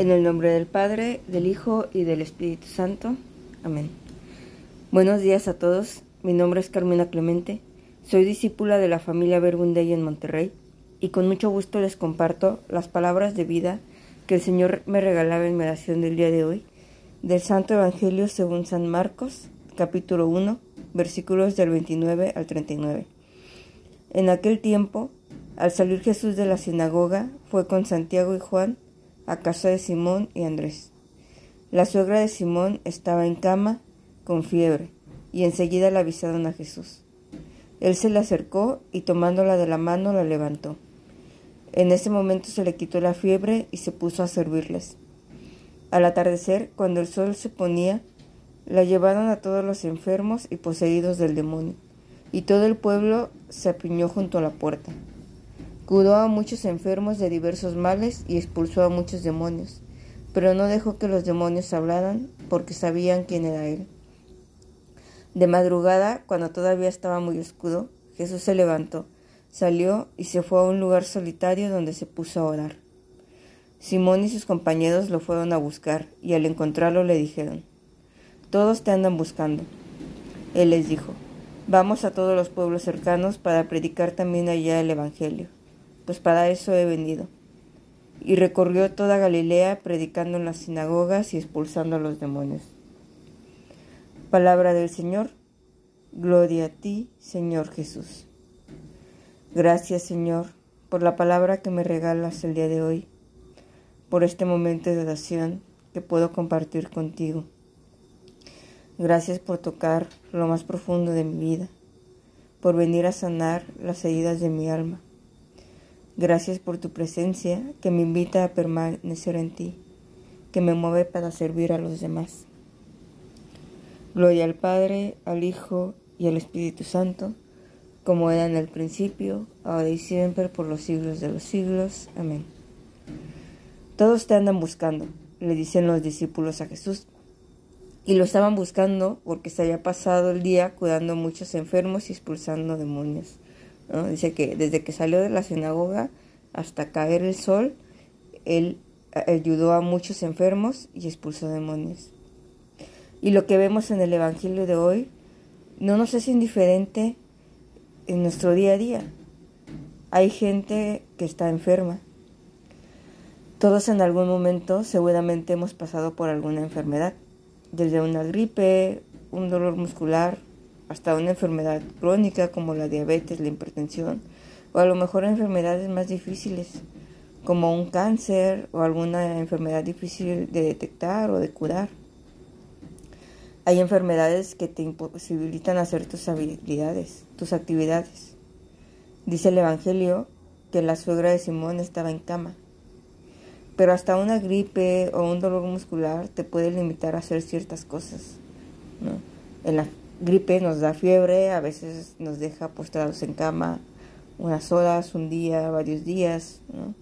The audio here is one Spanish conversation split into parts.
En el nombre del Padre, del Hijo y del Espíritu Santo. Amén. Buenos días a todos. Mi nombre es Carmina Clemente. Soy discípula de la familia Verbundey en Monterrey y con mucho gusto les comparto las palabras de vida que el Señor me regalaba en mi oración del día de hoy del Santo Evangelio según San Marcos, capítulo 1, versículos del 29 al 39. En aquel tiempo, al salir Jesús de la sinagoga, fue con Santiago y Juan a casa de Simón y Andrés. La suegra de Simón estaba en cama con fiebre, y enseguida la avisaron a Jesús. Él se le acercó y tomándola de la mano la levantó. En ese momento se le quitó la fiebre y se puso a servirles. Al atardecer, cuando el sol se ponía, la llevaron a todos los enfermos y poseídos del demonio, y todo el pueblo se apiñó junto a la puerta. Curó a muchos enfermos de diversos males y expulsó a muchos demonios, pero no dejó que los demonios hablaran porque sabían quién era él. De madrugada, cuando todavía estaba muy oscuro, Jesús se levantó, salió y se fue a un lugar solitario donde se puso a orar. Simón y sus compañeros lo fueron a buscar y al encontrarlo le dijeron, Todos te andan buscando. Él les dijo, Vamos a todos los pueblos cercanos para predicar también allá el Evangelio pues para eso he venido. Y recorrió toda Galilea predicando en las sinagogas y expulsando a los demonios. Palabra del Señor. Gloria a ti, Señor Jesús. Gracias, Señor, por la palabra que me regalas el día de hoy, por este momento de oración que puedo compartir contigo. Gracias por tocar lo más profundo de mi vida, por venir a sanar las heridas de mi alma Gracias por tu presencia que me invita a permanecer en ti, que me mueve para servir a los demás. Gloria al Padre, al Hijo y al Espíritu Santo, como era en el principio, ahora y siempre, por los siglos de los siglos. Amén. Todos te andan buscando, le dicen los discípulos a Jesús. Y lo estaban buscando porque se había pasado el día cuidando muchos enfermos y expulsando demonios. Dice que desde que salió de la sinagoga hasta caer el sol, él ayudó a muchos enfermos y expulsó demonios. Y lo que vemos en el Evangelio de hoy no nos es indiferente en nuestro día a día. Hay gente que está enferma. Todos en algún momento seguramente hemos pasado por alguna enfermedad, desde una gripe, un dolor muscular, hasta una enfermedad crónica como la diabetes, la hipertensión, o a lo mejor enfermedades más difíciles como un cáncer o alguna enfermedad difícil de detectar o de curar. Hay enfermedades que te imposibilitan hacer tus habilidades, tus actividades. Dice el Evangelio que la suegra de Simón estaba en cama. Pero hasta una gripe o un dolor muscular te puede limitar a hacer ciertas cosas. Gripe nos da fiebre, a veces nos deja postrados en cama unas horas, un día, varios días, ¿no?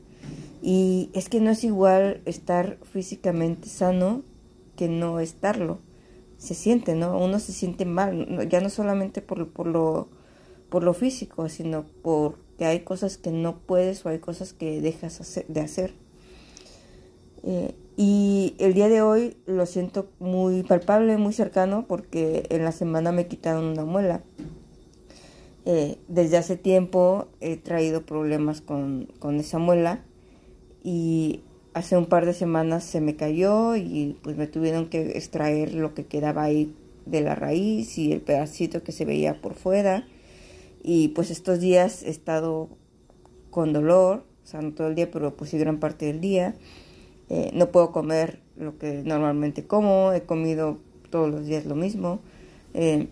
Y es que no es igual estar físicamente sano que no estarlo. Se siente, ¿no? Uno se siente mal, ya no solamente por, por, lo, por lo físico, sino porque hay cosas que no puedes o hay cosas que dejas de hacer. Eh, y el día de hoy lo siento muy palpable, muy cercano, porque en la semana me quitaron una muela. Eh, desde hace tiempo he traído problemas con, esa muela y hace un par de semanas se me cayó y pues me tuvieron que extraer lo que quedaba ahí de la raíz y el pedacito que se veía por fuera. Y pues estos días he estado con dolor, o sea, no todo el día, pero pues sí gran parte del día. Eh, no puedo comer lo que normalmente como, he comido todos los días lo mismo, eh,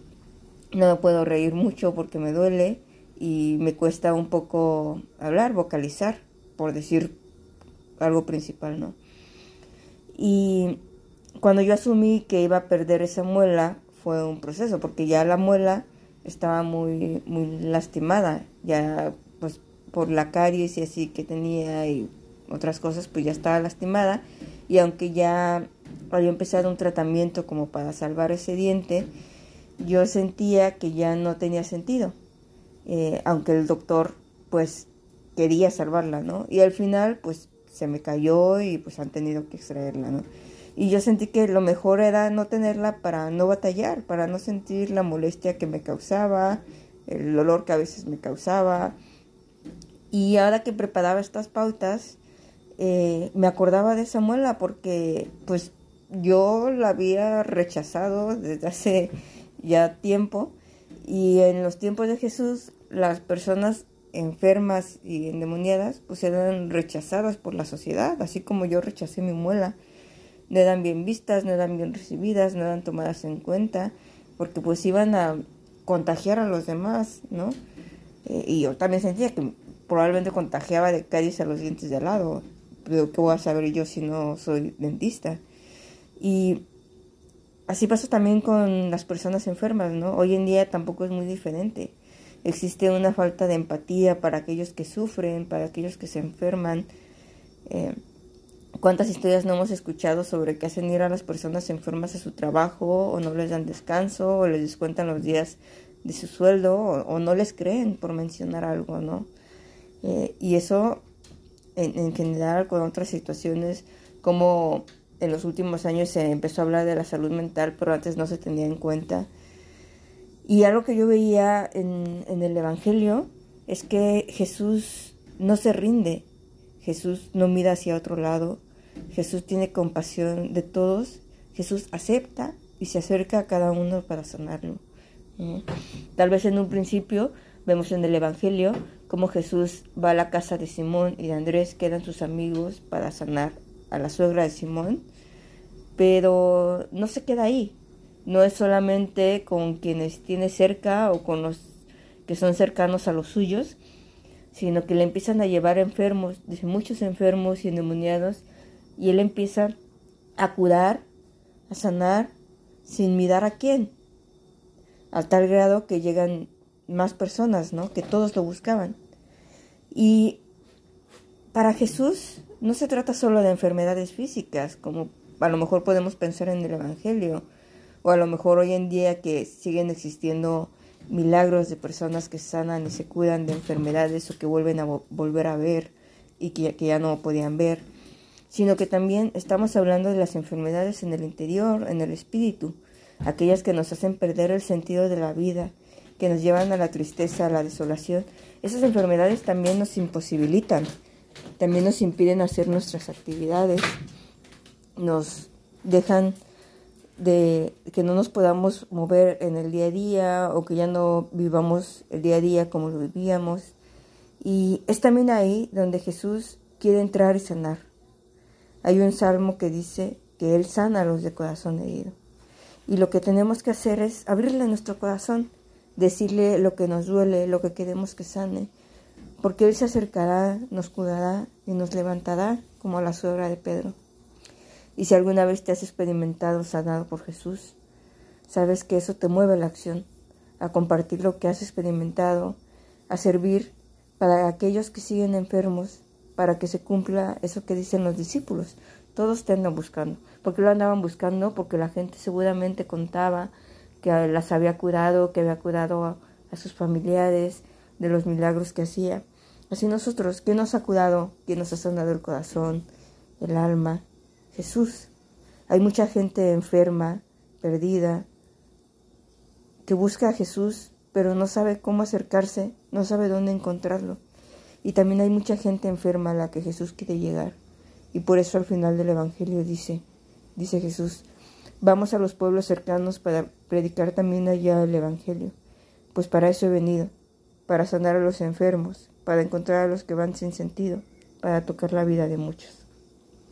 no me puedo reír mucho porque me duele y me cuesta un poco hablar, vocalizar, por decir algo principal, ¿no? Y cuando yo asumí que iba a perder esa muela, fue un proceso, porque ya la muela estaba muy, muy lastimada, ya pues por la caries y así que tenía y otras cosas, pues ya estaba lastimada y aunque ya había empezado un tratamiento como para salvar ese diente, yo sentía que ya no tenía sentido, eh, aunque el doctor pues quería salvarla, ¿no? Y al final pues se me cayó y pues han tenido que extraerla, ¿no? Y yo sentí que lo mejor era no tenerla para no batallar, para no sentir la molestia que me causaba, el dolor que a veces me causaba. Y ahora que preparaba estas pautas, eh, me acordaba de esa muela porque pues yo la había rechazado desde hace ya tiempo y en los tiempos de Jesús las personas enfermas y endemoniadas pues eran rechazadas por la sociedad, así como yo rechacé mi muela. No eran bien vistas, no eran bien recibidas, no eran tomadas en cuenta, porque pues iban a contagiar a los demás, ¿no? Eh, y yo también sentía que probablemente contagiaba de cádiz a los dientes de al lado, pero ¿qué voy a saber yo si no soy dentista? Y así pasa también con las personas enfermas, ¿no? Hoy en día tampoco es muy diferente. Existe una falta de empatía para aquellos que sufren, para aquellos que se enferman. Eh, ¿Cuántas historias no hemos escuchado sobre que hacen ir a las personas enfermas a su trabajo o no les dan descanso o les descuentan los días de su sueldo o, no les creen por mencionar algo, ¿no? Eh, y eso en, en general con otras situaciones como en los últimos años se empezó a hablar de la salud mental, pero antes no se tenía en cuenta. Y algo que yo veía en, el Evangelio es que Jesús no se rinde, Jesús no mira hacia otro lado, Jesús tiene compasión de todos, Jesús acepta y se acerca a cada uno para sanarlo. Tal vez en un principio vemos en el Evangelio cómo Jesús va a la casa de Simón y de Andrés, que eran sus amigos, para sanar a la suegra de Simón, pero no se queda ahí. No es solamente con quienes tiene cerca o con los que son cercanos a los suyos, sino que le empiezan a llevar enfermos, dice muchos enfermos y endemoniados, y él empieza a curar, a sanar, sin mirar a quién, al tal grado que llegan más personas, ¿no? Que todos lo buscaban. Y para Jesús no se trata solo de enfermedades físicas, como a lo mejor podemos pensar en el Evangelio, o a lo mejor hoy en día que siguen existiendo milagros de personas que sanan y se cuidan de enfermedades o que vuelven a volver a ver y que, que ya no podían ver, sino que también estamos hablando de las enfermedades en el interior, en el espíritu, aquellas que nos hacen perder el sentido de la vida, que nos llevan a la tristeza, a la desolación. Esas enfermedades también nos imposibilitan también nos impiden hacer nuestras actividades, nos dejan de que no nos podamos mover en el día a día o que ya no vivamos el día a día como lo vivíamos. Y es también ahí donde Jesús quiere entrar y sanar. Hay un salmo que dice que Él sana a los de corazón herido. Y lo que tenemos que hacer es abrirle nuestro corazón, decirle lo que nos duele, lo que queremos que sane, porque Él se acercará, nos cuidará y nos levantará como la suegra de Pedro. Y si alguna vez te has experimentado sanado por Jesús, sabes que eso te mueve a la acción, a compartir lo que has experimentado, a servir para aquellos que siguen enfermos, para que se cumpla eso que dicen los discípulos. Todos te andan buscando. porque lo andaban buscando? Porque la gente seguramente contaba que las había curado, que había curado a sus familiares, de los milagros que hacía. Así nosotros, ¿quién nos ha curado? ¿Quién nos ha sanado el corazón, el alma? Jesús. Hay mucha gente enferma, perdida, que busca a Jesús, pero no sabe cómo acercarse, no sabe dónde encontrarlo. Y también hay mucha gente enferma a la que Jesús quiere llegar. Y por eso al final del Evangelio dice, dice Jesús, vamos a los pueblos cercanos para predicar también allá el Evangelio, pues para eso he venido para sanar a los enfermos, para encontrar a los que van sin sentido, para tocar la vida de muchos.